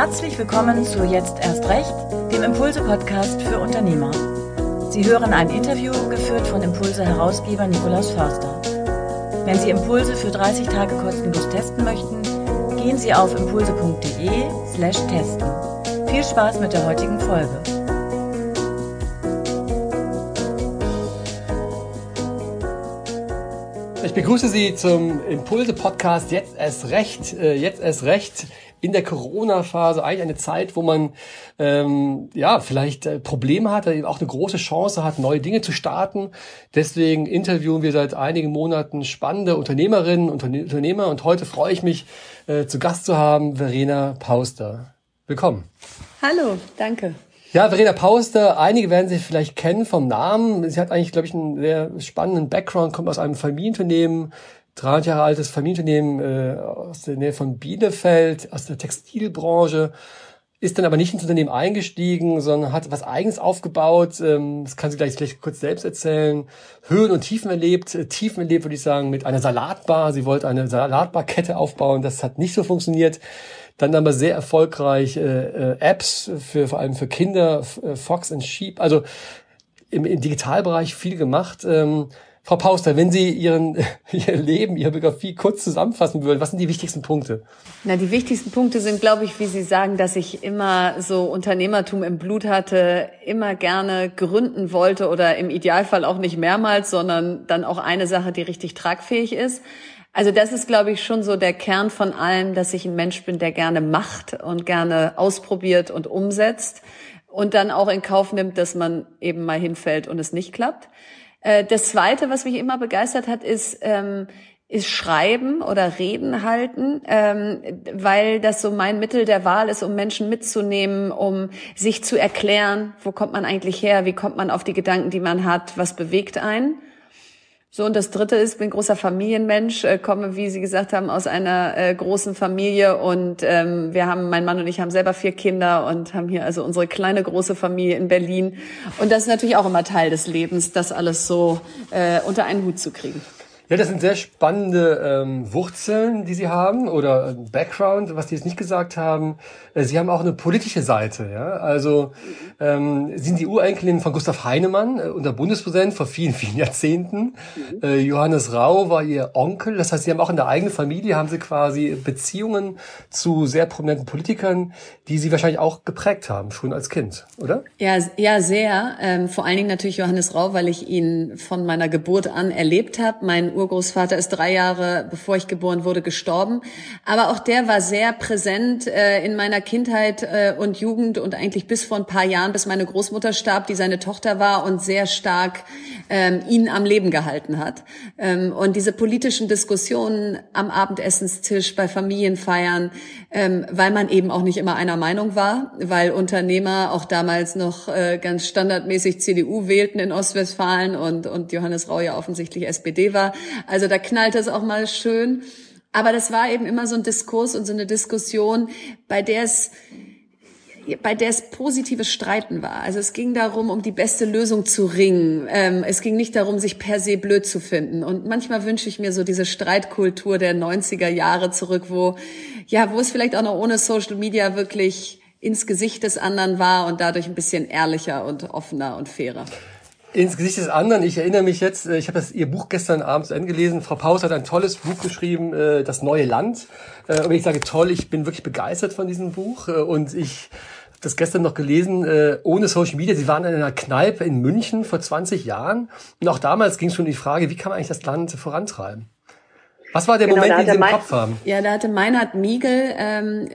Herzlich willkommen zu Jetzt erst recht, dem Impulse-Podcast für Unternehmer. Sie hören ein Interview geführt von Impulse-Herausgeber Nikolaus Förster. Wenn Sie Impulse für 30 Tage kostenlos testen möchten, gehen Sie auf impulse.de/slash testen. Viel Spaß mit der heutigen Folge. Ich begrüße Sie zum Impulse-Podcast Jetzt erst recht. Äh, jetzt erst recht in der Corona-Phase eigentlich eine Zeit, wo man ähm, ja vielleicht äh, Probleme hat, eben auch eine große Chance hat, neue Dinge zu starten. Deswegen interviewen wir seit einigen Monaten spannende Unternehmerinnen und Unternehmer und heute freue ich mich, äh, zu Gast zu haben, Verena Pauster. Willkommen. Hallo, danke. Ja, Verena Pauster, einige werden sie vielleicht kennen vom Namen. Sie hat eigentlich, glaube ich, einen sehr spannenden Background, kommt aus einem Familienunternehmen, 300 Jahre altes Familienunternehmen äh, aus der Nähe von Bielefeld, aus der Textilbranche, ist dann aber nicht ins Unternehmen eingestiegen, sondern hat was Eigenes aufgebaut. Ähm, das kann sie gleich, gleich kurz selbst erzählen. Höhen und Tiefen erlebt. Äh, Tiefen erlebt, würde ich sagen, mit einer Salatbar. Sie wollte eine Salatbarkette aufbauen. Das hat nicht so funktioniert. Dann aber sehr erfolgreich äh, äh, Apps für vor allem für Kinder, äh, Fox and Sheep. Also im, im Digitalbereich viel gemacht. Ähm, Frau Pauster, wenn Sie Ihren, Ihr Leben, Ihre Biografie kurz zusammenfassen würden, was sind die wichtigsten Punkte? Na, die wichtigsten Punkte sind, glaube ich, wie Sie sagen, dass ich immer so Unternehmertum im Blut hatte, immer gerne gründen wollte oder im Idealfall auch nicht mehrmals, sondern dann auch eine Sache, die richtig tragfähig ist. Also das ist, glaube ich, schon so der Kern von allem, dass ich ein Mensch bin, der gerne macht und gerne ausprobiert und umsetzt und dann auch in Kauf nimmt, dass man eben mal hinfällt und es nicht klappt. Äh, das Zweite, was mich immer begeistert hat, ist, ähm, ist Schreiben oder Reden halten, ähm, weil das so mein Mittel der Wahl ist, um Menschen mitzunehmen, um sich zu erklären, wo kommt man eigentlich her, wie kommt man auf die Gedanken, die man hat, was bewegt einen. So, und das dritte ist, bin großer Familienmensch, äh, komme, wie Sie gesagt haben, aus einer äh, großen Familie und ähm, wir haben, mein Mann und ich haben selber vier Kinder und haben hier also unsere kleine große Familie in Berlin. Und das ist natürlich auch immer Teil des Lebens, das alles so äh, unter einen Hut zu kriegen. Ja, das sind sehr spannende ähm, Wurzeln, die Sie haben oder Background, was Sie jetzt nicht gesagt haben. Äh, Sie haben auch eine politische Seite. Ja? Also ähm, sind die Urenkelin von Gustav Heinemann, äh, unser Bundespräsident vor vielen, vielen Jahrzehnten. Mhm. Äh, Johannes Rau war Ihr Onkel. Das heißt, Sie haben auch in der eigenen Familie haben Sie quasi Beziehungen zu sehr prominenten Politikern, die Sie wahrscheinlich auch geprägt haben, schon als Kind, oder? Ja, ja, sehr. Ähm, vor allen Dingen natürlich Johannes Rau, weil ich ihn von meiner Geburt an erlebt habe. Mein Urgroßvater ist drei Jahre, bevor ich geboren wurde, gestorben. Aber auch der war sehr präsent äh, in meiner Kindheit äh, und Jugend und eigentlich bis vor ein paar Jahren, bis meine Großmutter starb, die seine Tochter war und sehr stark ähm, ihn am Leben gehalten hat. Ähm, und diese politischen Diskussionen am Abendessenstisch, bei Familienfeiern, ähm, weil man eben auch nicht immer einer Meinung war, weil Unternehmer auch damals noch äh, ganz standardmäßig CDU wählten in Ostwestfalen und, und Johannes Rau ja offensichtlich SPD war. Also da knallt es auch mal schön. Aber das war eben immer so ein Diskurs und so eine Diskussion, bei der es bei der es positives Streiten war. Also es ging darum, um die beste Lösung zu ringen. Ähm, es ging nicht darum, sich per se blöd zu finden. Und manchmal wünsche ich mir so diese Streitkultur der 90er Jahre zurück, wo, ja, wo es vielleicht auch noch ohne Social Media wirklich ins Gesicht des anderen war und dadurch ein bisschen ehrlicher und offener und fairer ins Gesicht des anderen. Ich erinnere mich jetzt, äh, ich habe das ihr Buch gestern Abend zu Ende gelesen. Frau Paus hat ein tolles Buch geschrieben, äh, Das neue Land. Äh, und ich sage toll, ich bin wirklich begeistert von diesem Buch und ich das gestern noch gelesen, ohne Social Media. Sie waren in einer Kneipe in München vor 20 Jahren und auch damals ging es schon um die Frage, wie kann man eigentlich das Land vorantreiben? Was war der genau, Moment, den Sie im Kopf haben? Ja, da hatte Meinhard Miegel, ähm,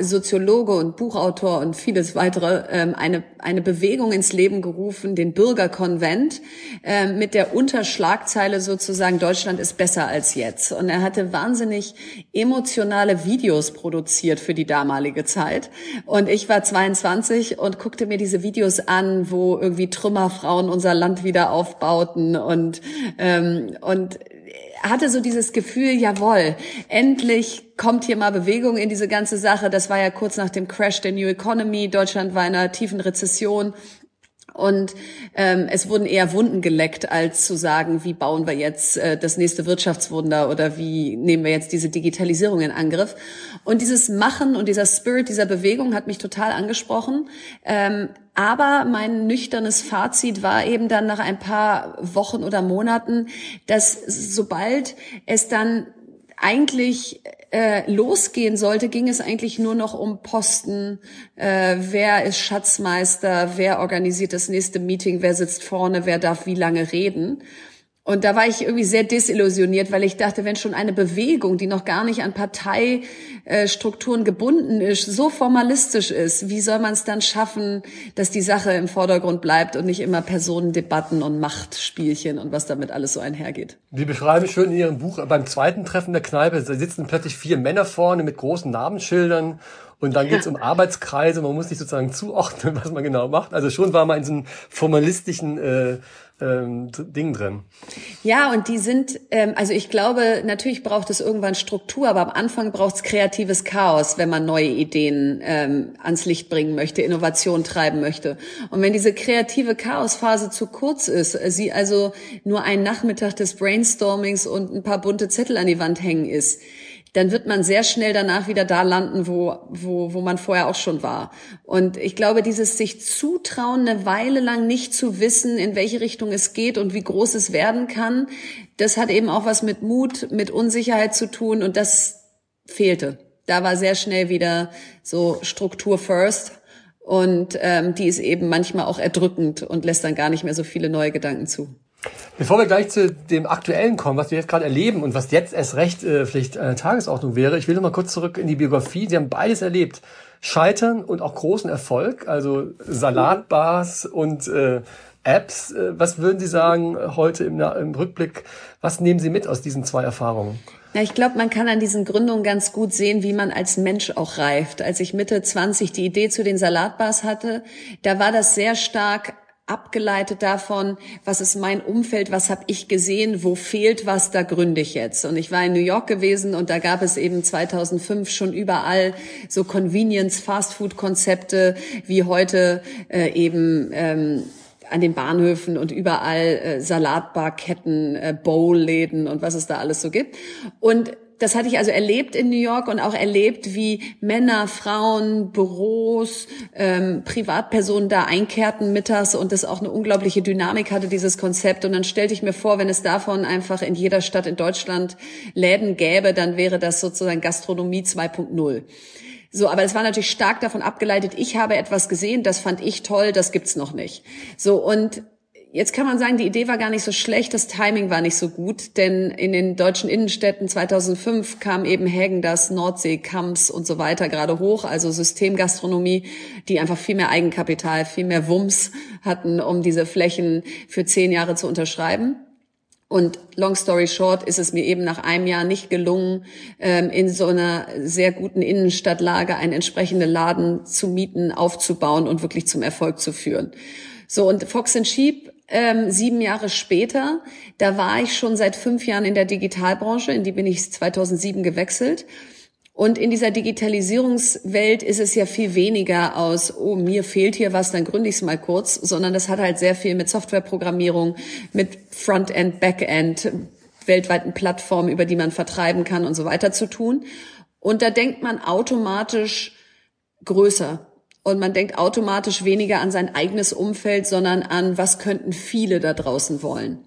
Soziologe und Buchautor und vieles weitere, ähm, eine, eine Bewegung ins Leben gerufen, den Bürgerkonvent, ähm, mit der Unterschlagzeile sozusagen, Deutschland ist besser als jetzt. Und er hatte wahnsinnig emotionale Videos produziert für die damalige Zeit. Und ich war 22 und guckte mir diese Videos an, wo irgendwie Trümmerfrauen unser Land wieder aufbauten und, ähm, und hatte so dieses Gefühl, jawohl, endlich kommt hier mal Bewegung in diese ganze Sache. Das war ja kurz nach dem Crash der New Economy. Deutschland war in einer tiefen Rezession. Und ähm, es wurden eher Wunden geleckt, als zu sagen, wie bauen wir jetzt äh, das nächste Wirtschaftswunder oder wie nehmen wir jetzt diese Digitalisierung in Angriff. Und dieses Machen und dieser Spirit dieser Bewegung hat mich total angesprochen. Ähm, aber mein nüchternes Fazit war eben dann nach ein paar Wochen oder Monaten, dass sobald es dann eigentlich äh, losgehen sollte, ging es eigentlich nur noch um Posten, äh, wer ist Schatzmeister, wer organisiert das nächste Meeting, wer sitzt vorne, wer darf wie lange reden. Und da war ich irgendwie sehr desillusioniert, weil ich dachte, wenn schon eine Bewegung, die noch gar nicht an Parteistrukturen gebunden ist, so formalistisch ist, wie soll man es dann schaffen, dass die Sache im Vordergrund bleibt und nicht immer Personendebatten und Machtspielchen und was damit alles so einhergeht? Sie beschreiben schön in Ihrem Buch, beim zweiten Treffen der Kneipe, da sitzen plötzlich vier Männer vorne mit großen Namensschildern und dann geht es um Arbeitskreise, man muss sich sozusagen zuordnen, was man genau macht. Also schon war man in so einem formalistischen äh, ähm, Ding drin. Ja, und die sind, ähm, also ich glaube, natürlich braucht es irgendwann Struktur, aber am Anfang braucht es kreatives Chaos, wenn man neue Ideen ähm, ans Licht bringen möchte, Innovation treiben möchte. Und wenn diese kreative Chaosphase zu kurz ist, sie also nur ein Nachmittag des Brainstormings und ein paar bunte Zettel an die Wand hängen ist, dann wird man sehr schnell danach wieder da landen, wo, wo, wo man vorher auch schon war. Und ich glaube, dieses sich zutrauen, eine Weile lang nicht zu wissen, in welche Richtung es geht und wie groß es werden kann, das hat eben auch was mit Mut, mit Unsicherheit zu tun und das fehlte. Da war sehr schnell wieder so Struktur first. Und ähm, die ist eben manchmal auch erdrückend und lässt dann gar nicht mehr so viele neue Gedanken zu. Bevor wir gleich zu dem Aktuellen kommen, was wir jetzt gerade erleben und was jetzt erst recht äh, vielleicht eine Tagesordnung wäre, ich will noch mal kurz zurück in die Biografie. Sie haben beides erlebt. Scheitern und auch großen Erfolg, also Salatbars und äh, Apps. Äh, was würden Sie sagen heute im, im Rückblick? Was nehmen Sie mit aus diesen zwei Erfahrungen? Ja, ich glaube, man kann an diesen Gründungen ganz gut sehen, wie man als Mensch auch reift. Als ich Mitte 20 die Idee zu den Salatbars hatte, da war das sehr stark abgeleitet davon, was ist mein Umfeld, was habe ich gesehen, wo fehlt was, da gründe ich jetzt. Und ich war in New York gewesen und da gab es eben 2005 schon überall so Convenience Fast Food Konzepte wie heute äh, eben ähm, an den Bahnhöfen und überall äh, Salatbarketten, äh, Bowl-Läden und was es da alles so gibt. Und das hatte ich also erlebt in New York und auch erlebt, wie Männer, Frauen, Büros, ähm, Privatpersonen da einkehrten mittags und das auch eine unglaubliche Dynamik hatte, dieses Konzept. Und dann stellte ich mir vor, wenn es davon einfach in jeder Stadt in Deutschland Läden gäbe, dann wäre das sozusagen Gastronomie 2.0. So, aber es war natürlich stark davon abgeleitet, ich habe etwas gesehen, das fand ich toll, das gibt's noch nicht. So, und Jetzt kann man sagen, die Idee war gar nicht so schlecht, das Timing war nicht so gut, denn in den deutschen Innenstädten 2005 kam eben Hägen das Nordsee, Kamps und so weiter gerade hoch, also Systemgastronomie, die einfach viel mehr Eigenkapital, viel mehr Wumms hatten, um diese Flächen für zehn Jahre zu unterschreiben. Und long story short ist es mir eben nach einem Jahr nicht gelungen, ähm, in so einer sehr guten Innenstadtlage einen entsprechenden Laden zu mieten, aufzubauen und wirklich zum Erfolg zu führen. So, und Fox and Sheep ähm, sieben Jahre später, da war ich schon seit fünf Jahren in der Digitalbranche, in die bin ich 2007 gewechselt. Und in dieser Digitalisierungswelt ist es ja viel weniger aus, oh, mir fehlt hier was, dann gründe ich es mal kurz, sondern das hat halt sehr viel mit Softwareprogrammierung, mit Frontend, Backend, weltweiten Plattformen, über die man vertreiben kann und so weiter zu tun. Und da denkt man automatisch größer. Und man denkt automatisch weniger an sein eigenes Umfeld, sondern an, was könnten viele da draußen wollen.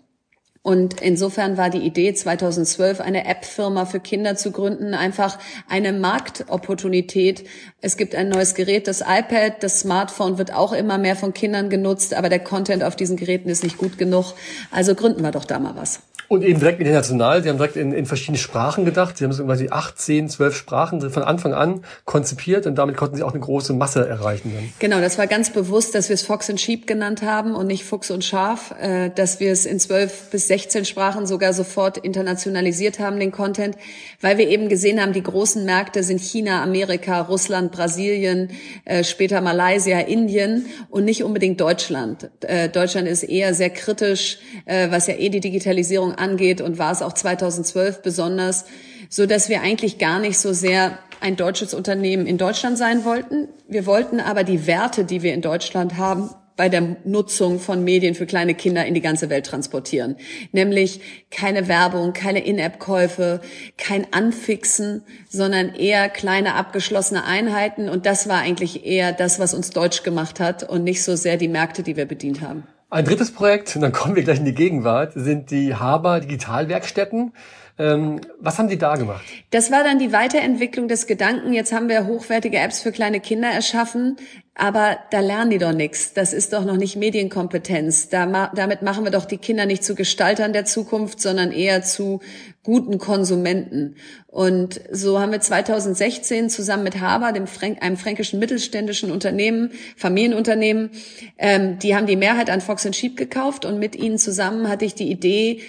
Und insofern war die Idee 2012, eine App-Firma für Kinder zu gründen, einfach eine Marktopportunität. Es gibt ein neues Gerät, das iPad, das Smartphone wird auch immer mehr von Kindern genutzt, aber der Content auf diesen Geräten ist nicht gut genug. Also gründen wir doch da mal was. Und eben direkt international. Sie haben direkt in, in verschiedene Sprachen gedacht. Sie haben so quasi acht, zehn, zwölf Sprachen von Anfang an konzipiert und damit konnten sie auch eine große Masse erreichen. Dann. Genau, das war ganz bewusst, dass wir es Fox and Sheep genannt haben und nicht Fuchs und Schaf, äh, dass wir es in zwölf bis sechzehn Sprachen sogar sofort internationalisiert haben, den Content, weil wir eben gesehen haben, die großen Märkte sind China, Amerika, Russland, Brasilien, äh, später Malaysia, Indien und nicht unbedingt Deutschland. Äh, Deutschland ist eher sehr kritisch, äh, was ja eh die Digitalisierung angeht und war es auch 2012 besonders, so dass wir eigentlich gar nicht so sehr ein deutsches Unternehmen in Deutschland sein wollten. Wir wollten aber die Werte, die wir in Deutschland haben, bei der Nutzung von Medien für kleine Kinder in die ganze Welt transportieren. Nämlich keine Werbung, keine In-App-Käufe, kein Anfixen, sondern eher kleine abgeschlossene Einheiten. Und das war eigentlich eher das, was uns deutsch gemacht hat und nicht so sehr die Märkte, die wir bedient haben. Ein drittes Projekt, und dann kommen wir gleich in die Gegenwart, sind die Haber Digitalwerkstätten. Ähm, was haben Sie da gemacht? Das war dann die Weiterentwicklung des Gedanken. Jetzt haben wir hochwertige Apps für kleine Kinder erschaffen, aber da lernen die doch nichts. Das ist doch noch nicht Medienkompetenz. Da, damit machen wir doch die Kinder nicht zu Gestaltern der Zukunft, sondern eher zu guten Konsumenten. Und so haben wir 2016 zusammen mit Haber, dem Fränk einem fränkischen mittelständischen Unternehmen, Familienunternehmen, ähm, die haben die Mehrheit an Fox Sheep gekauft und mit ihnen zusammen hatte ich die Idee,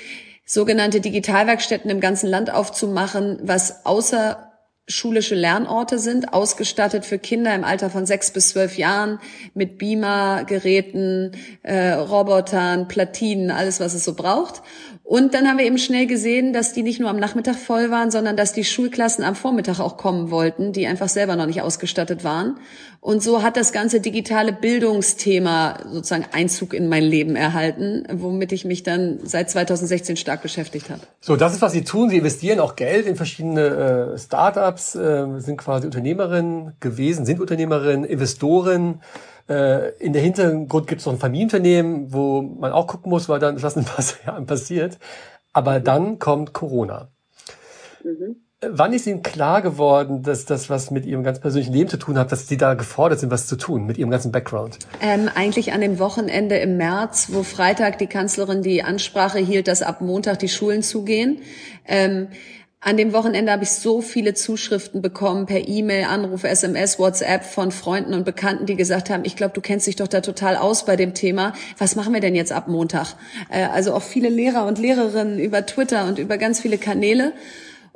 sogenannte Digitalwerkstätten im ganzen Land aufzumachen, was außer schulische Lernorte sind, ausgestattet für Kinder im Alter von sechs bis zwölf Jahren mit Beamer, Geräten, äh, Robotern, Platinen, alles, was es so braucht. Und dann haben wir eben schnell gesehen, dass die nicht nur am Nachmittag voll waren, sondern dass die Schulklassen am Vormittag auch kommen wollten, die einfach selber noch nicht ausgestattet waren. Und so hat das ganze digitale Bildungsthema sozusagen Einzug in mein Leben erhalten, womit ich mich dann seit 2016 stark beschäftigt habe. So, das ist, was Sie tun. Sie investieren auch Geld in verschiedene äh, Startups, äh, sind quasi Unternehmerinnen gewesen, sind Unternehmerinnen, Investoren. Äh, in der Hintergrund gibt es noch ein Familienunternehmen, wo man auch gucken muss, weil dann was in ein paar Jahren passiert. Aber dann kommt Corona. Mhm. Wann ist Ihnen klar geworden, dass das was mit Ihrem ganz persönlichen Leben zu tun hat, dass Sie da gefordert sind, was zu tun mit Ihrem ganzen Background? Ähm, eigentlich an dem Wochenende im März, wo Freitag die Kanzlerin die Ansprache hielt, dass ab Montag die Schulen zugehen. Ähm, an dem Wochenende habe ich so viele Zuschriften bekommen per E-Mail, Anruf, SMS, WhatsApp von Freunden und Bekannten, die gesagt haben, ich glaube, du kennst dich doch da total aus bei dem Thema. Was machen wir denn jetzt ab Montag? Äh, also auch viele Lehrer und Lehrerinnen über Twitter und über ganz viele Kanäle.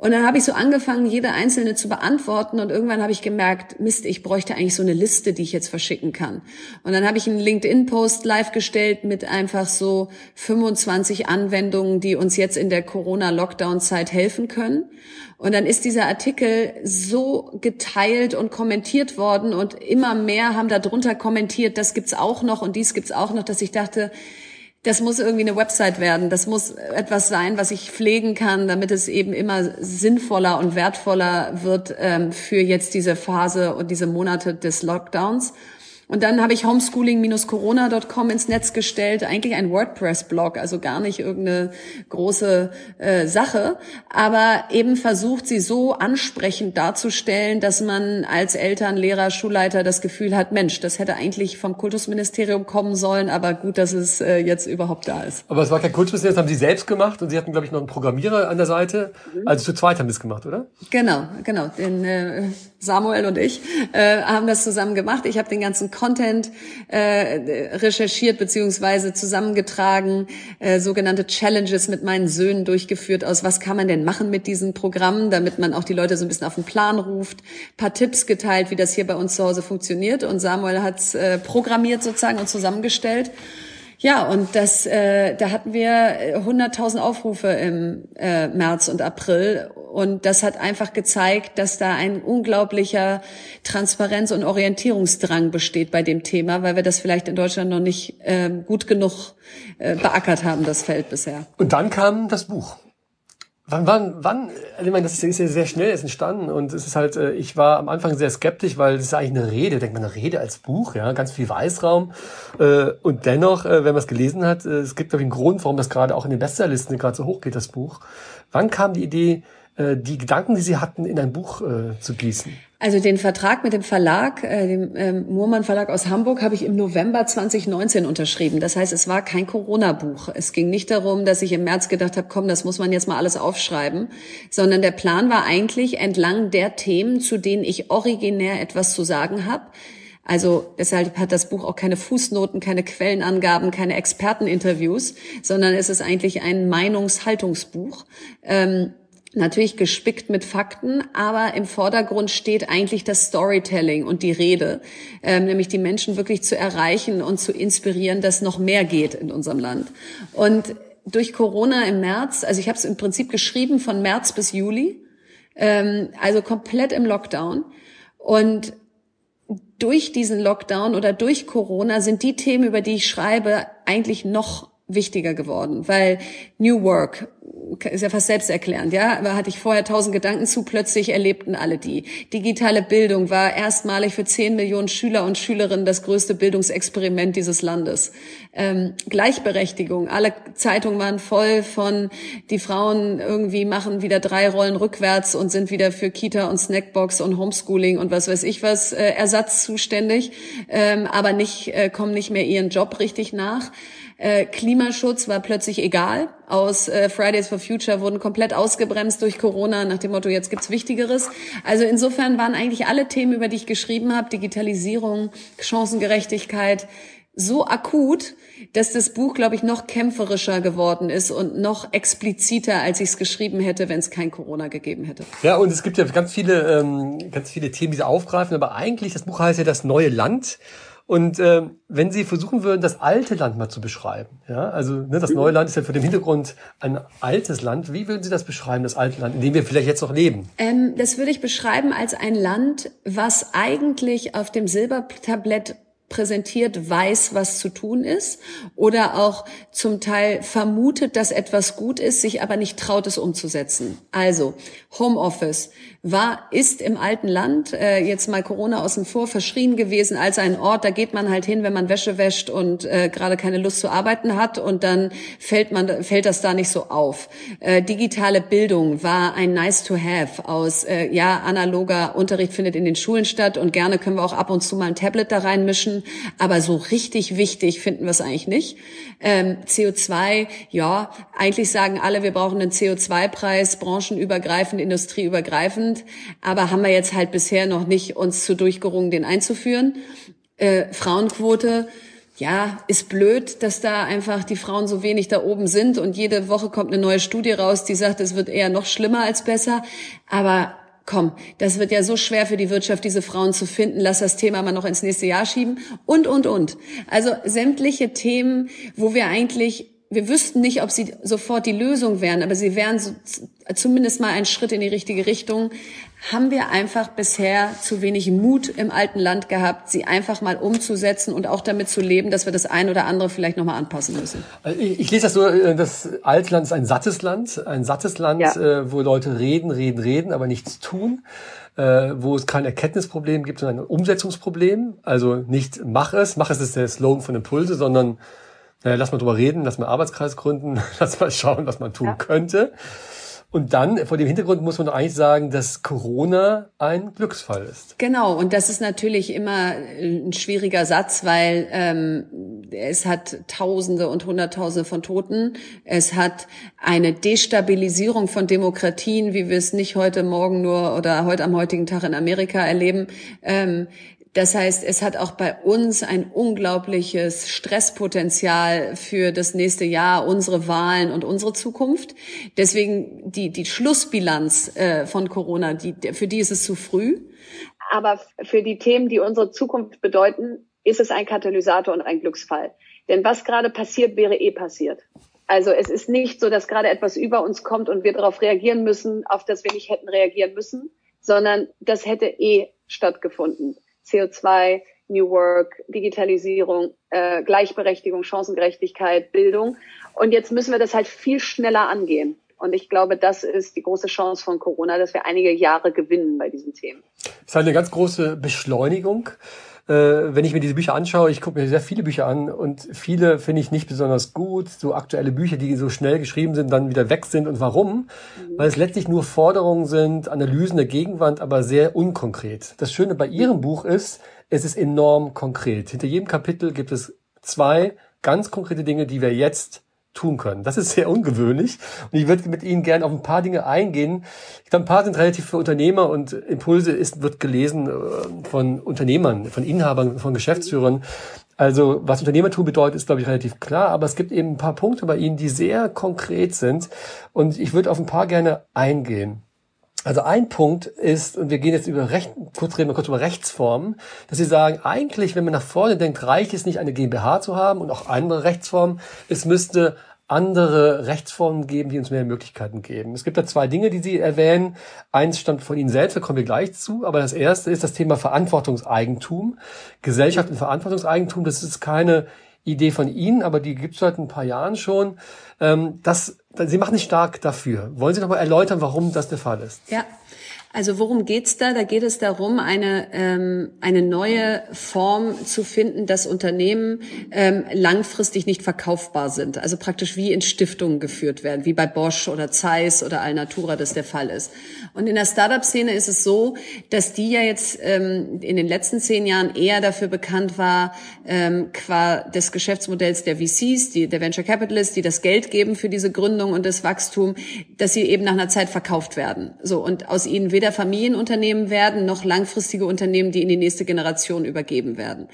Und dann habe ich so angefangen, jede einzelne zu beantworten und irgendwann habe ich gemerkt, Mist, ich bräuchte eigentlich so eine Liste, die ich jetzt verschicken kann. Und dann habe ich einen LinkedIn-Post live gestellt mit einfach so 25 Anwendungen, die uns jetzt in der Corona-Lockdown-Zeit helfen können. Und dann ist dieser Artikel so geteilt und kommentiert worden und immer mehr haben darunter kommentiert, das gibt's auch noch und dies gibt's auch noch, dass ich dachte, das muss irgendwie eine Website werden. Das muss etwas sein, was ich pflegen kann, damit es eben immer sinnvoller und wertvoller wird ähm, für jetzt diese Phase und diese Monate des Lockdowns. Und dann habe ich homeschooling-corona.com ins Netz gestellt, eigentlich ein WordPress-Blog, also gar nicht irgendeine große äh, Sache, aber eben versucht, sie so ansprechend darzustellen, dass man als Eltern, Lehrer, Schulleiter das Gefühl hat, Mensch, das hätte eigentlich vom Kultusministerium kommen sollen, aber gut, dass es äh, jetzt überhaupt da ist. Aber es war kein Kultusministerium, das haben Sie selbst gemacht und Sie hatten, glaube ich, noch einen Programmierer an der Seite. Mhm. Also zu zweit haben Sie es gemacht, oder? Genau, genau. Den, äh, Samuel und ich äh, haben das zusammen gemacht. Ich habe den ganzen Content äh, recherchiert beziehungsweise zusammengetragen, äh, sogenannte Challenges mit meinen Söhnen durchgeführt aus, was kann man denn machen mit diesen Programmen, damit man auch die Leute so ein bisschen auf den Plan ruft, paar Tipps geteilt, wie das hier bei uns zu Hause funktioniert und Samuel hat's äh, programmiert sozusagen und zusammengestellt. Ja, und das, äh, da hatten wir 100.000 Aufrufe im äh, März und April. Und das hat einfach gezeigt, dass da ein unglaublicher Transparenz- und Orientierungsdrang besteht bei dem Thema, weil wir das vielleicht in Deutschland noch nicht äh, gut genug äh, beackert haben, das Feld bisher. Und dann kam das Buch. Wann, wann, wann, also ich meine, das ist ja sehr schnell jetzt entstanden und es ist halt, äh, ich war am Anfang sehr skeptisch, weil es ist eigentlich eine Rede, denkt man, eine Rede als Buch, ja, ganz viel Weißraum äh, und dennoch, äh, wenn man es gelesen hat, es gibt glaube ich einen Grund, warum das gerade auch in den Bestsellerlisten gerade so hoch geht, das Buch. Wann kam die Idee, die Gedanken, die Sie hatten, in ein Buch zu gießen? Also den Vertrag mit dem Verlag, äh, dem ähm, Murmann Verlag aus Hamburg, habe ich im November 2019 unterschrieben. Das heißt, es war kein Corona-Buch. Es ging nicht darum, dass ich im März gedacht habe, komm, das muss man jetzt mal alles aufschreiben, sondern der Plan war eigentlich entlang der Themen, zu denen ich originär etwas zu sagen habe. Also deshalb hat das Buch auch keine Fußnoten, keine Quellenangaben, keine Experteninterviews, sondern es ist eigentlich ein Meinungshaltungsbuch. Ähm, natürlich gespickt mit Fakten, aber im Vordergrund steht eigentlich das Storytelling und die Rede, ähm, nämlich die Menschen wirklich zu erreichen und zu inspirieren, dass noch mehr geht in unserem Land. Und durch Corona im März, also ich habe es im Prinzip geschrieben von März bis Juli, ähm, also komplett im Lockdown. Und durch diesen Lockdown oder durch Corona sind die Themen, über die ich schreibe, eigentlich noch wichtiger geworden, weil New Work ist ja fast selbsterklärend, ja, aber hatte ich vorher tausend Gedanken zu, plötzlich erlebten alle die. Digitale Bildung war erstmalig für zehn Millionen Schüler und Schülerinnen das größte Bildungsexperiment dieses Landes. Ähm, Gleichberechtigung, alle Zeitungen waren voll von, die Frauen irgendwie machen wieder drei Rollen rückwärts und sind wieder für Kita und Snackbox und Homeschooling und was weiß ich was äh, Ersatz zuständig, ähm, aber nicht, äh, kommen nicht mehr ihren Job richtig nach. Äh, Klimaschutz war plötzlich egal. Aus äh, Fridays for Future wurden komplett ausgebremst durch Corona nach dem Motto, jetzt gibt's Wichtigeres. Also insofern waren eigentlich alle Themen, über die ich geschrieben habe, Digitalisierung, Chancengerechtigkeit, so akut, dass das Buch, glaube ich, noch kämpferischer geworden ist und noch expliziter, als ich es geschrieben hätte, wenn es kein Corona gegeben hätte. Ja, und es gibt ja ganz viele, ähm, ganz viele Themen, die sie aufgreifen, aber eigentlich, das Buch heißt ja das neue Land. Und äh, wenn Sie versuchen würden, das alte Land mal zu beschreiben, ja, also ne, das neue Land ist ja für den Hintergrund ein altes Land. Wie würden Sie das beschreiben, das alte Land, in dem wir vielleicht jetzt noch leben? Ähm, das würde ich beschreiben als ein Land, was eigentlich auf dem Silbertablett präsentiert, weiß, was zu tun ist oder auch zum Teil vermutet, dass etwas gut ist, sich aber nicht traut, es umzusetzen. Also Homeoffice war, ist im alten Land, äh, jetzt mal Corona außen vor, verschrien gewesen als ein Ort, da geht man halt hin, wenn man Wäsche wäscht und äh, gerade keine Lust zu arbeiten hat und dann fällt man, fällt das da nicht so auf. Äh, digitale Bildung war ein nice to have aus, äh, ja, analoger Unterricht findet in den Schulen statt und gerne können wir auch ab und zu mal ein Tablet da reinmischen, aber so richtig wichtig finden wir es eigentlich nicht. Ähm, CO2, ja, eigentlich sagen alle, wir brauchen einen CO2-Preis, branchenübergreifend, industrieübergreifend, aber haben wir jetzt halt bisher noch nicht uns zu durchgerungen, den einzuführen. Äh, Frauenquote, ja, ist blöd, dass da einfach die Frauen so wenig da oben sind und jede Woche kommt eine neue Studie raus, die sagt, es wird eher noch schlimmer als besser. Aber komm, das wird ja so schwer für die Wirtschaft, diese Frauen zu finden, lass das Thema mal noch ins nächste Jahr schieben und, und, und. Also sämtliche Themen, wo wir eigentlich wir wüssten nicht, ob sie sofort die Lösung wären, aber sie wären so, zumindest mal ein Schritt in die richtige Richtung. Haben wir einfach bisher zu wenig Mut im alten Land gehabt, sie einfach mal umzusetzen und auch damit zu leben, dass wir das ein oder andere vielleicht nochmal anpassen müssen? Ich, ich, lese das so, äh, das alte Land ist ein sattes Land, ein sattes Land, ja. Äh, wo Leute reden, reden, reden, aber nichts tun äh, wo es kein Erkenntnisproblem gibt, sondern ein Umsetzungsproblem. Also nicht mach es, mach es ist der Slogan von Impulse, sondern naja, lass mal drüber reden, lass mal Arbeitskreis gründen, lass mal schauen, was man tun ja. könnte. Und dann, vor dem Hintergrund muss man doch eigentlich sagen, dass Corona ein Glücksfall ist. Genau, und das ist natürlich immer ein schwieriger Satz, weil ähm, es hat Tausende und Hunderttausende von Toten. Es hat eine Destabilisierung von Demokratien, wie wir es nicht heute Morgen nur oder heute am heutigen Tag in Amerika erleben. Ähm, das heißt, es hat auch bei uns ein unglaubliches Stresspotenzial für das nächste Jahr, unsere Wahlen und unsere Zukunft. Deswegen die, die Schlussbilanz äh, von Corona, die, für die ist es zu früh. Aber für die Themen, die unsere Zukunft bedeuten, ist es ein Katalysator und ein Glücksfall. Denn was gerade passiert, wäre eh passiert. Also es ist nicht so, dass gerade etwas über uns kommt und wir darauf reagieren müssen, auf das wir nicht hätten reagieren müssen, sondern das hätte eh stattgefunden. CO2, New Work, Digitalisierung, äh, Gleichberechtigung, Chancengerechtigkeit, Bildung. Und jetzt müssen wir das halt viel schneller angehen. Und ich glaube, das ist die große Chance von Corona, dass wir einige Jahre gewinnen bei diesen Themen. Es ist halt eine ganz große Beschleunigung. Äh, wenn ich mir diese Bücher anschaue, ich gucke mir sehr viele Bücher an und viele finde ich nicht besonders gut. So aktuelle Bücher, die so schnell geschrieben sind, dann wieder weg sind. Und warum? Mhm. Weil es letztlich nur Forderungen sind, Analysen der Gegenwand, aber sehr unkonkret. Das Schöne bei Ihrem Buch ist, es ist enorm konkret. Hinter jedem Kapitel gibt es zwei ganz konkrete Dinge, die wir jetzt tun können. Das ist sehr ungewöhnlich und ich würde mit Ihnen gerne auf ein paar Dinge eingehen. Ich glaube, ein paar sind relativ für Unternehmer und Impulse ist, wird gelesen äh, von Unternehmern, von Inhabern, von Geschäftsführern. Also was Unternehmertum bedeutet, ist, glaube ich, relativ klar, aber es gibt eben ein paar Punkte bei Ihnen, die sehr konkret sind und ich würde auf ein paar gerne eingehen. Also ein Punkt ist, und wir gehen jetzt über Recht, kurz reden wir kurz über Rechtsformen, dass Sie sagen, eigentlich, wenn man nach vorne denkt, reicht es nicht, eine GmbH zu haben und auch andere Rechtsformen. Es müsste andere Rechtsformen geben, die uns mehr Möglichkeiten geben. Es gibt da zwei Dinge, die Sie erwähnen. Eins stammt von Ihnen selbst, da kommen wir gleich zu. Aber das erste ist das Thema Verantwortungseigentum. Gesellschaft und Verantwortungseigentum, das ist keine Idee von Ihnen, aber die gibt es seit ein paar Jahren schon. Ähm, das, Sie machen sich stark dafür. Wollen Sie noch mal erläutern, warum das der Fall ist? Ja, also worum geht's da? Da geht es darum, eine, ähm, eine neue Form zu finden, dass Unternehmen ähm, langfristig nicht verkaufbar sind. Also praktisch wie in Stiftungen geführt werden, wie bei Bosch oder Zeiss oder Alnatura das der Fall ist. Und in der Startup-Szene ist es so, dass die ja jetzt ähm, in den letzten zehn Jahren eher dafür bekannt war, ähm, qua des Geschäftsmodells der VCs, die, der Venture Capitalists, die das Geld geben für diese Gründung und das Wachstum, dass sie eben nach einer Zeit verkauft werden. So und aus ihnen weder Familienunternehmen werden, noch langfristige Unternehmen, die in die nächste Generation übergeben werden.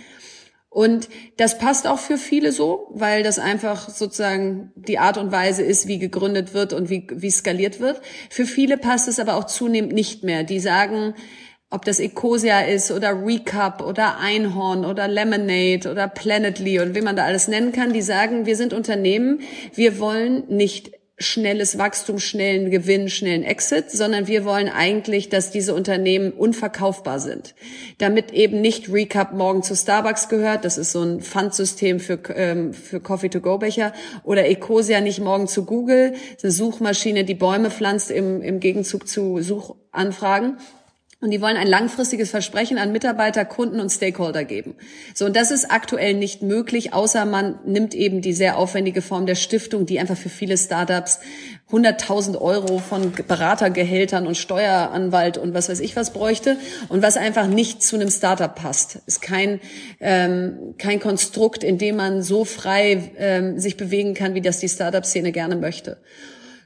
Und das passt auch für viele so, weil das einfach sozusagen die Art und Weise ist, wie gegründet wird und wie, wie skaliert wird. Für viele passt es aber auch zunehmend nicht mehr. Die sagen, ob das Ecosia ist oder Recap oder Einhorn oder Lemonade oder Planetly und wie man da alles nennen kann, die sagen, wir sind Unternehmen, wir wollen nicht schnelles Wachstum, schnellen Gewinn, schnellen Exit, sondern wir wollen eigentlich, dass diese Unternehmen unverkaufbar sind. Damit eben nicht Recap morgen zu Starbucks gehört, das ist so ein Pfandsystem für, ähm, für Coffee-to-go-Becher, oder Ecosia nicht morgen zu Google, eine Suchmaschine, die Bäume pflanzt im, im Gegenzug zu Suchanfragen, und die wollen ein langfristiges Versprechen an Mitarbeiter, Kunden und Stakeholder geben. So, und das ist aktuell nicht möglich, außer man nimmt eben die sehr aufwendige Form der Stiftung, die einfach für viele Startups 100.000 Euro von Beratergehältern und Steueranwalt und was weiß ich was bräuchte und was einfach nicht zu einem Startup passt. Ist kein, ähm, kein Konstrukt, in dem man so frei ähm, sich bewegen kann, wie das die Startup-Szene gerne möchte.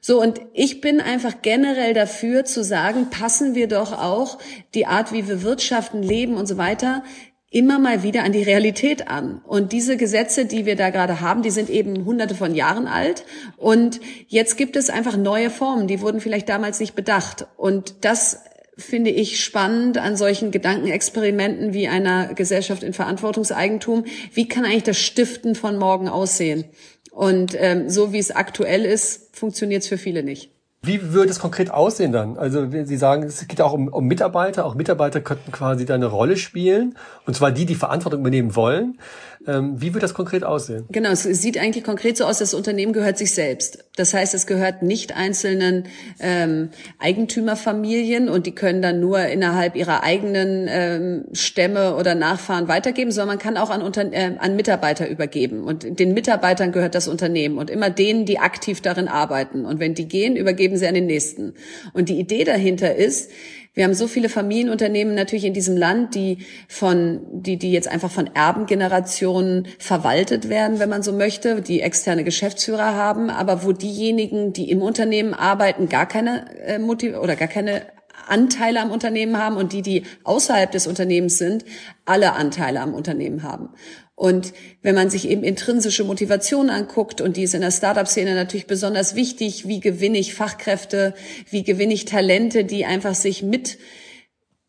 So, und ich bin einfach generell dafür zu sagen, passen wir doch auch die Art, wie wir wirtschaften, leben und so weiter, immer mal wieder an die Realität an. Und diese Gesetze, die wir da gerade haben, die sind eben hunderte von Jahren alt. Und jetzt gibt es einfach neue Formen, die wurden vielleicht damals nicht bedacht. Und das finde ich spannend an solchen Gedankenexperimenten wie einer Gesellschaft in Verantwortungseigentum. Wie kann eigentlich das Stiften von morgen aussehen? Und ähm, so wie es aktuell ist, funktioniert es für viele nicht. Wie würde es konkret aussehen dann? Also Sie sagen, es geht auch um, um Mitarbeiter. Auch Mitarbeiter könnten quasi da eine Rolle spielen. Und zwar die, die Verantwortung übernehmen wollen. Ähm, wie wird das konkret aussehen? Genau, es sieht eigentlich konkret so aus, das Unternehmen gehört sich selbst. Das heißt, es gehört nicht einzelnen ähm, Eigentümerfamilien und die können dann nur innerhalb ihrer eigenen ähm, Stämme oder Nachfahren weitergeben, sondern man kann auch an, Unter äh, an Mitarbeiter übergeben. Und den Mitarbeitern gehört das Unternehmen und immer denen, die aktiv darin arbeiten. Und wenn die gehen, übergeben sie an den nächsten. Und die Idee dahinter ist, wir haben so viele Familienunternehmen natürlich in diesem Land, die von, die, die jetzt einfach von Erbengenerationen verwaltet werden, wenn man so möchte, die externe Geschäftsführer haben, aber wo diejenigen, die im Unternehmen arbeiten, gar keine äh, Motiv oder gar keine Anteile am Unternehmen haben und die, die außerhalb des Unternehmens sind, alle Anteile am Unternehmen haben. Und wenn man sich eben intrinsische Motivation anguckt, und die ist in der Startup-Szene natürlich besonders wichtig, wie gewinne ich Fachkräfte, wie gewinne ich Talente, die einfach sich mit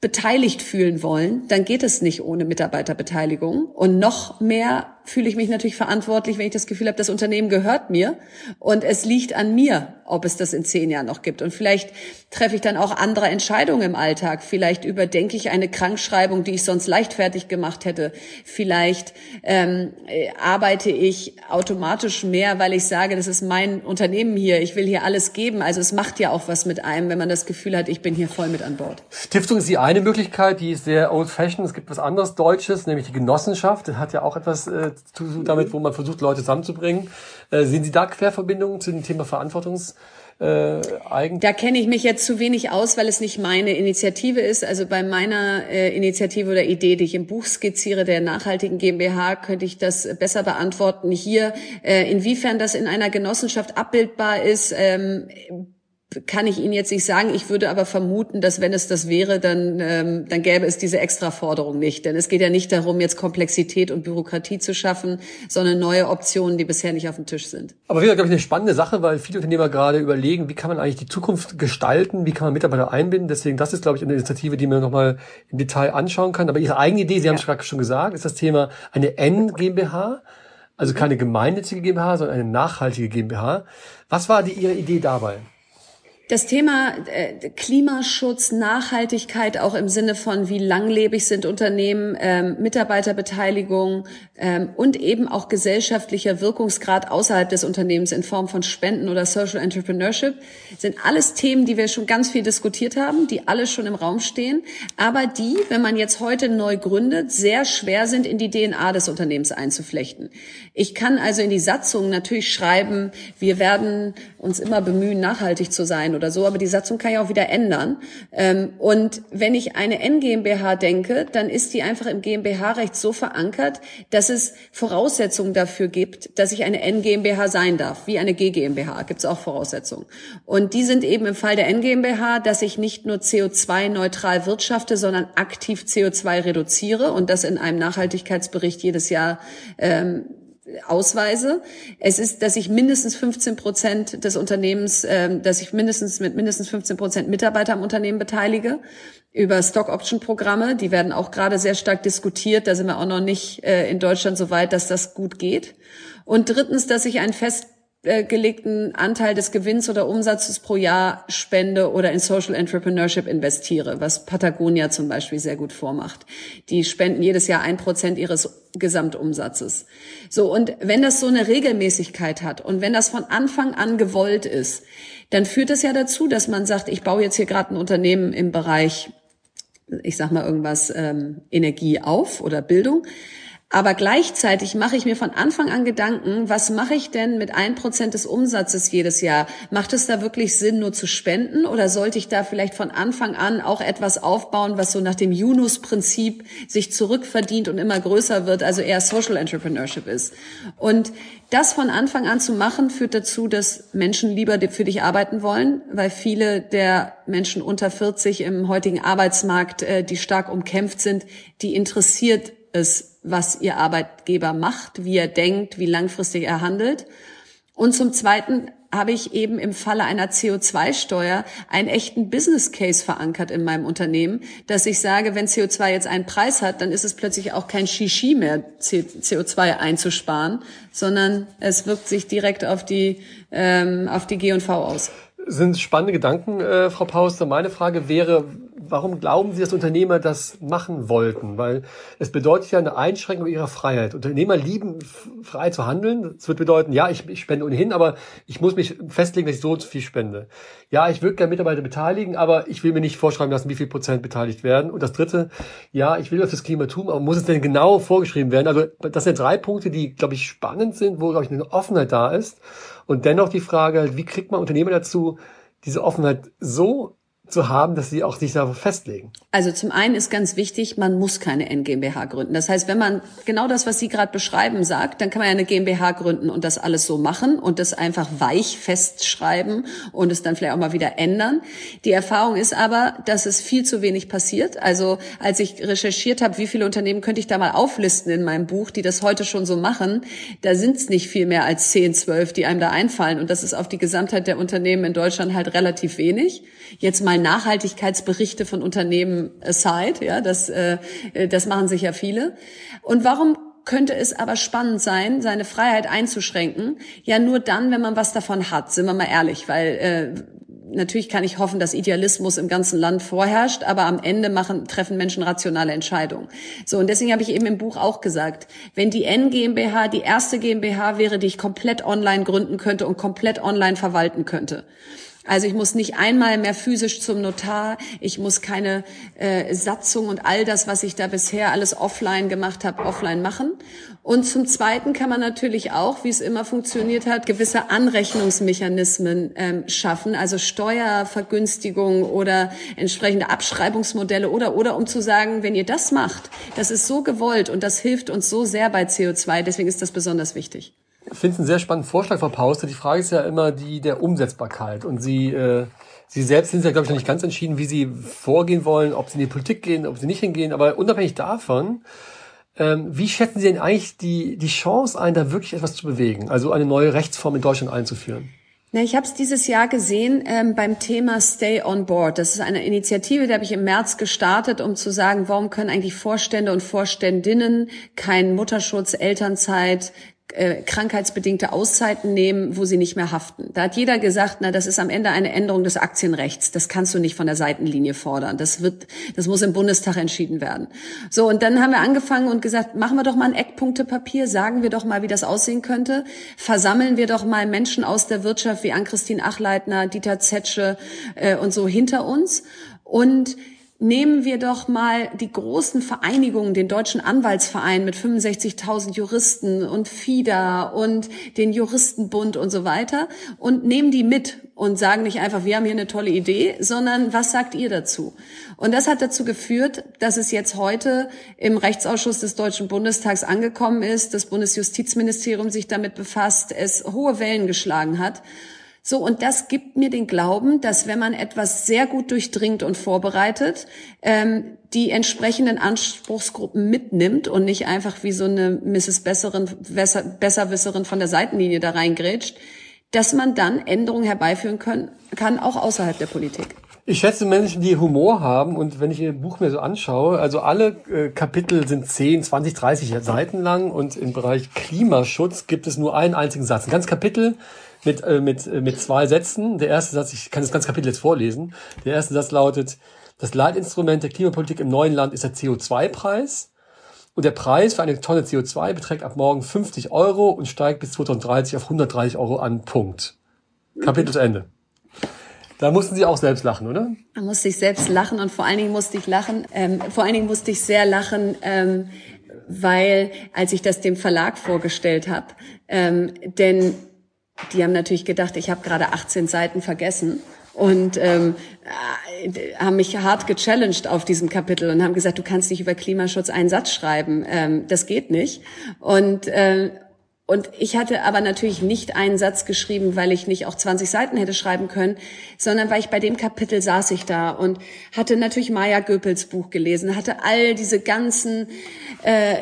beteiligt fühlen wollen, dann geht es nicht ohne Mitarbeiterbeteiligung. Und noch mehr fühle ich mich natürlich verantwortlich, wenn ich das Gefühl habe, das Unternehmen gehört mir und es liegt an mir, ob es das in zehn Jahren noch gibt. Und vielleicht treffe ich dann auch andere Entscheidungen im Alltag. Vielleicht überdenke ich eine Krankschreibung, die ich sonst leichtfertig gemacht hätte. Vielleicht ähm, äh, arbeite ich automatisch mehr, weil ich sage, das ist mein Unternehmen hier. Ich will hier alles geben. Also es macht ja auch was mit einem, wenn man das Gefühl hat, ich bin hier voll mit an Bord. Stiftung ist die eine Möglichkeit, die ist sehr old-fashioned. Es gibt was anderes Deutsches, nämlich die Genossenschaft. Das hat ja auch etwas äh, zu, damit, wo man versucht, Leute zusammenzubringen. Äh, sehen Sie da Querverbindungen zu dem Thema Verantwortungs? Äh, da kenne ich mich jetzt zu wenig aus, weil es nicht meine Initiative ist. Also bei meiner äh, Initiative oder Idee, die ich im Buch skizziere, der nachhaltigen GmbH, könnte ich das besser beantworten. Hier, äh, inwiefern das in einer Genossenschaft abbildbar ist, ähm, kann ich Ihnen jetzt nicht sagen. Ich würde aber vermuten, dass wenn es das wäre, dann, ähm, dann gäbe es diese Extraforderung nicht. Denn es geht ja nicht darum, jetzt Komplexität und Bürokratie zu schaffen, sondern neue Optionen, die bisher nicht auf dem Tisch sind. Aber wieder, glaube ich, eine spannende Sache, weil viele Unternehmer gerade überlegen, wie kann man eigentlich die Zukunft gestalten, wie kann man Mitarbeiter einbinden. Deswegen, das ist, glaube ich, eine Initiative, die man nochmal im Detail anschauen kann. Aber Ihre eigene Idee, Sie haben es gerade schon gesagt, ist das Thema eine N GmbH. Also keine gemeinnützige GmbH, sondern eine nachhaltige GmbH. Was war die, Ihre Idee dabei? Das Thema äh, Klimaschutz, Nachhaltigkeit auch im Sinne von, wie langlebig sind Unternehmen, ähm, Mitarbeiterbeteiligung ähm, und eben auch gesellschaftlicher Wirkungsgrad außerhalb des Unternehmens in Form von Spenden oder Social Entrepreneurship, sind alles Themen, die wir schon ganz viel diskutiert haben, die alle schon im Raum stehen, aber die, wenn man jetzt heute neu gründet, sehr schwer sind, in die DNA des Unternehmens einzuflechten. Ich kann also in die Satzung natürlich schreiben, wir werden uns immer bemühen, nachhaltig zu sein oder so, aber die Satzung kann ja auch wieder ändern. Ähm, und wenn ich eine NGmbH denke, dann ist die einfach im GmbH-Recht so verankert, dass es Voraussetzungen dafür gibt, dass ich eine NGmbH sein darf, wie eine GGmbH gibt es auch Voraussetzungen. Und die sind eben im Fall der NGmbH, dass ich nicht nur CO2-neutral wirtschafte, sondern aktiv CO2 reduziere und das in einem Nachhaltigkeitsbericht jedes Jahr ähm, Ausweise. Es ist, dass ich mindestens 15 Prozent des Unternehmens, äh, dass ich mindestens mit mindestens 15 Prozent Mitarbeiter am Unternehmen beteilige über Stock Option Programme. Die werden auch gerade sehr stark diskutiert. Da sind wir auch noch nicht äh, in Deutschland so weit, dass das gut geht. Und drittens, dass ich ein fest äh, gelegten Anteil des Gewinns oder Umsatzes pro Jahr spende oder in Social Entrepreneurship investiere, was Patagonia zum Beispiel sehr gut vormacht. Die spenden jedes Jahr ein Prozent ihres Gesamtumsatzes. So, und wenn das so eine Regelmäßigkeit hat und wenn das von Anfang an gewollt ist, dann führt es ja dazu, dass man sagt, ich baue jetzt hier gerade ein Unternehmen im Bereich, ich sag mal irgendwas, ähm, Energie auf oder Bildung aber gleichzeitig mache ich mir von Anfang an Gedanken, was mache ich denn mit ein Prozent des Umsatzes jedes Jahr? Macht es da wirklich Sinn, nur zu spenden? Oder sollte ich da vielleicht von Anfang an auch etwas aufbauen, was so nach dem Yunus-Prinzip sich zurückverdient und immer größer wird, also eher Social Entrepreneurship ist? Und das von Anfang an zu machen, führt dazu, dass Menschen lieber für dich arbeiten wollen, weil viele der Menschen unter 40 im heutigen Arbeitsmarkt, äh, die stark umkämpft sind, die interessiert es, was Ihr Arbeitgeber macht, wie er denkt, wie langfristig er handelt. Und zum Zweiten habe ich eben im Falle einer CO2-Steuer einen echten Business Case verankert in meinem Unternehmen, dass ich sage, wenn CO2 jetzt einen Preis hat, dann ist es plötzlich auch kein Shishi mehr, CO2 einzusparen, sondern es wirkt sich direkt auf die, ähm, auf die G&V aus. Sind spannende Gedanken, äh, Frau Pauster. Meine Frage wäre, warum glauben Sie, dass Unternehmer das machen wollten? Weil es bedeutet ja eine Einschränkung ihrer Freiheit. Unternehmer lieben frei zu handeln. Es wird bedeuten, ja, ich, ich spende ohnehin, aber ich muss mich festlegen, dass ich so viel spende. Ja, ich würde gerne Mitarbeiter beteiligen, aber ich will mir nicht vorschreiben lassen, wie viel Prozent beteiligt werden. Und das dritte, ja, ich will was fürs Klima tun, aber muss es denn genau vorgeschrieben werden? Also das sind drei Punkte, die, glaube ich, spannend sind, wo, glaube ich, eine Offenheit da ist. Und dennoch die Frage, wie kriegt man Unternehmer dazu, diese Offenheit so zu haben, dass sie auch sich darauf festlegen? Also zum einen ist ganz wichtig, man muss keine NGmbH gründen. Das heißt, wenn man genau das, was Sie gerade beschreiben, sagt, dann kann man ja eine GmbH gründen und das alles so machen und das einfach weich festschreiben und es dann vielleicht auch mal wieder ändern. Die Erfahrung ist aber, dass es viel zu wenig passiert. Also als ich recherchiert habe, wie viele Unternehmen könnte ich da mal auflisten in meinem Buch, die das heute schon so machen, da sind es nicht viel mehr als 10, 12, die einem da einfallen. Und das ist auf die Gesamtheit der Unternehmen in Deutschland halt relativ wenig. Jetzt mal Nachhaltigkeitsberichte von Unternehmen aside, ja, das, äh, das machen sich ja viele. Und warum könnte es aber spannend sein, seine Freiheit einzuschränken? Ja, nur dann, wenn man was davon hat, sind wir mal ehrlich, weil äh, natürlich kann ich hoffen, dass Idealismus im ganzen Land vorherrscht, aber am Ende machen, treffen Menschen rationale Entscheidungen. So, und deswegen habe ich eben im Buch auch gesagt, wenn die N GmbH die erste GmbH wäre, die ich komplett online gründen könnte und komplett online verwalten könnte, also ich muss nicht einmal mehr physisch zum Notar, ich muss keine äh, Satzung und all das, was ich da bisher alles offline gemacht habe, offline machen. Und zum Zweiten kann man natürlich auch, wie es immer funktioniert hat, gewisse Anrechnungsmechanismen ähm, schaffen, also Steuervergünstigung oder entsprechende Abschreibungsmodelle oder oder um zu sagen, wenn ihr das macht, das ist so gewollt und das hilft uns so sehr bei CO2, deswegen ist das besonders wichtig. Ich finde es einen sehr spannenden Vorschlag, Frau Pauster. Die Frage ist ja immer die der Umsetzbarkeit. Und Sie, äh, Sie selbst sind ja, glaube ich, noch nicht ganz entschieden, wie Sie vorgehen wollen, ob Sie in die Politik gehen, ob Sie nicht hingehen. Aber unabhängig davon, ähm, wie schätzen Sie denn eigentlich die, die Chance ein, da wirklich etwas zu bewegen? Also eine neue Rechtsform in Deutschland einzuführen? Na, ich habe es dieses Jahr gesehen ähm, beim Thema Stay on Board. Das ist eine Initiative, die habe ich im März gestartet, um zu sagen, warum können eigentlich Vorstände und Vorständinnen keinen Mutterschutz, Elternzeit, äh, krankheitsbedingte Auszeiten nehmen, wo sie nicht mehr haften. Da hat jeder gesagt, na, das ist am Ende eine Änderung des Aktienrechts. Das kannst du nicht von der Seitenlinie fordern. Das wird, das muss im Bundestag entschieden werden. So, und dann haben wir angefangen und gesagt, machen wir doch mal ein Eckpunktepapier, sagen wir doch mal, wie das aussehen könnte, versammeln wir doch mal Menschen aus der Wirtschaft wie Ann-Christine Achleitner, Dieter Zetsche äh, und so hinter uns und Nehmen wir doch mal die großen Vereinigungen, den Deutschen Anwaltsverein mit 65.000 Juristen und FIDA und den Juristenbund und so weiter und nehmen die mit und sagen nicht einfach, wir haben hier eine tolle Idee, sondern was sagt ihr dazu? Und das hat dazu geführt, dass es jetzt heute im Rechtsausschuss des Deutschen Bundestags angekommen ist, das Bundesjustizministerium sich damit befasst, es hohe Wellen geschlagen hat. So, und das gibt mir den Glauben, dass wenn man etwas sehr gut durchdringt und vorbereitet, ähm, die entsprechenden Anspruchsgruppen mitnimmt und nicht einfach wie so eine Mrs. Besserin, Besser, Besserwisserin von der Seitenlinie da reingrätscht, dass man dann Änderungen herbeiführen können, kann, auch außerhalb der Politik. Ich schätze Menschen, die Humor haben und wenn ich Ihr Buch mir so anschaue, also alle äh, Kapitel sind 10, 20, 30 Seiten lang und im Bereich Klimaschutz gibt es nur einen einzigen Satz. Ein ganzes Kapitel mit, äh, mit, äh, mit zwei Sätzen. Der erste Satz, ich kann das ganze Kapitel jetzt vorlesen. Der erste Satz lautet, das Leitinstrument der Klimapolitik im neuen Land ist der CO2-Preis. Und der Preis für eine Tonne CO2 beträgt ab morgen 50 Euro und steigt bis 2030 auf 130 Euro an. Punkt. Kapitel zu Ende. Da mussten Sie auch selbst lachen, oder? Da musste ich selbst lachen und vor allen Dingen musste ich lachen. Ähm, vor allen Dingen musste ich sehr lachen, ähm, weil als ich das dem Verlag vorgestellt habe, ähm, denn die haben natürlich gedacht, ich habe gerade 18 Seiten vergessen und ähm, äh, haben mich hart gechallenged auf diesem Kapitel und haben gesagt, du kannst nicht über Klimaschutz einen Satz schreiben, ähm, das geht nicht. Und äh, und ich hatte aber natürlich nicht einen Satz geschrieben, weil ich nicht auch 20 Seiten hätte schreiben können, sondern weil ich bei dem Kapitel saß ich da und hatte natürlich Maya Göpels Buch gelesen, hatte all diese ganzen äh,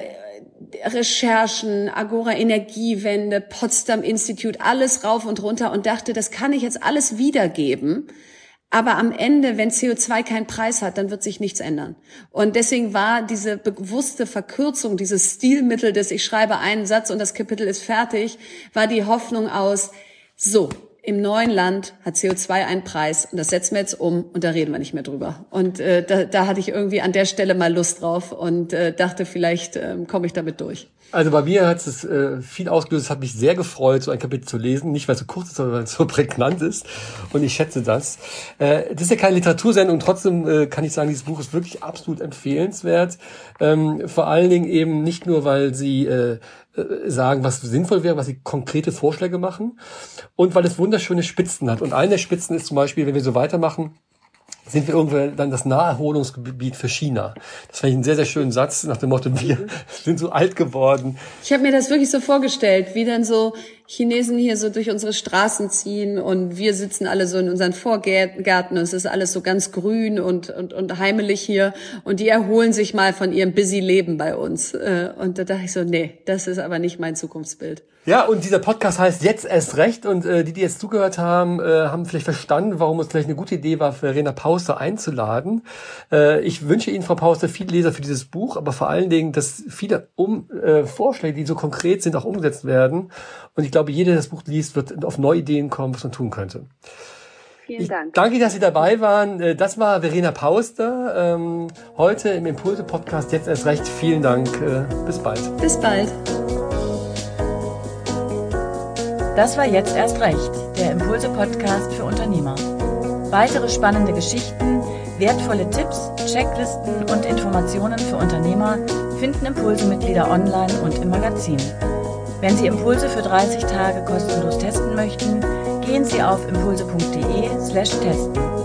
Recherchen, Agora Energiewende, Potsdam Institute, alles rauf und runter und dachte, das kann ich jetzt alles wiedergeben. Aber am Ende, wenn CO2 keinen Preis hat, dann wird sich nichts ändern. Und deswegen war diese bewusste Verkürzung, dieses Stilmittel des ich schreibe einen Satz und das Kapitel ist fertig, war die Hoffnung aus, so, im neuen Land hat CO2 einen Preis und das setzen wir jetzt um und da reden wir nicht mehr drüber. Und äh, da, da hatte ich irgendwie an der Stelle mal Lust drauf und äh, dachte, vielleicht äh, komme ich damit durch. Also bei mir hat es äh, viel ausgelöst. Es hat mich sehr gefreut, so ein Kapitel zu lesen. Nicht, weil es so kurz ist, sondern weil es so prägnant ist. Und ich schätze das. Äh, das ist ja keine Literatursendung. Trotzdem äh, kann ich sagen, dieses Buch ist wirklich absolut empfehlenswert. Ähm, vor allen Dingen eben nicht nur, weil sie äh, sagen, was sinnvoll wäre, was sie konkrete Vorschläge machen. Und weil es wunderschöne Spitzen hat. Und eine der Spitzen ist zum Beispiel, wenn wir so weitermachen, sind wir irgendwann dann das Naherholungsgebiet für China. Das fand ich einen sehr, sehr schönen Satz nach dem Motto, wir sind so alt geworden. Ich habe mir das wirklich so vorgestellt, wie dann so Chinesen hier so durch unsere Straßen ziehen und wir sitzen alle so in unseren Vorgärten und es ist alles so ganz grün und, und, und heimelig hier und die erholen sich mal von ihrem busy Leben bei uns. Äh, und da dachte ich so, nee, das ist aber nicht mein Zukunftsbild. Ja, und dieser Podcast heißt Jetzt erst recht und äh, die, die jetzt zugehört haben, äh, haben vielleicht verstanden, warum es vielleicht eine gute Idee war, Verena Pauster einzuladen. Äh, ich wünsche Ihnen, Frau Pauster, viele Leser für dieses Buch, aber vor allen Dingen, dass viele um, äh, Vorschläge, die so konkret sind, auch umgesetzt werden. Und ich glaube, jeder, der das Buch liest, wird auf neue Ideen kommen, was man tun könnte. Vielen Dank. Ich danke, dass Sie dabei waren. Äh, das war Verena Pauster. Ähm, heute im Impulse-Podcast. Jetzt erst recht. Vielen Dank. Äh, bis bald. Bis bald. Das war jetzt erst recht, der Impulse-Podcast für Unternehmer. Weitere spannende Geschichten, wertvolle Tipps, Checklisten und Informationen für Unternehmer finden Impulse-Mitglieder online und im Magazin. Wenn Sie Impulse für 30 Tage kostenlos testen möchten, gehen Sie auf impulse.de/testen.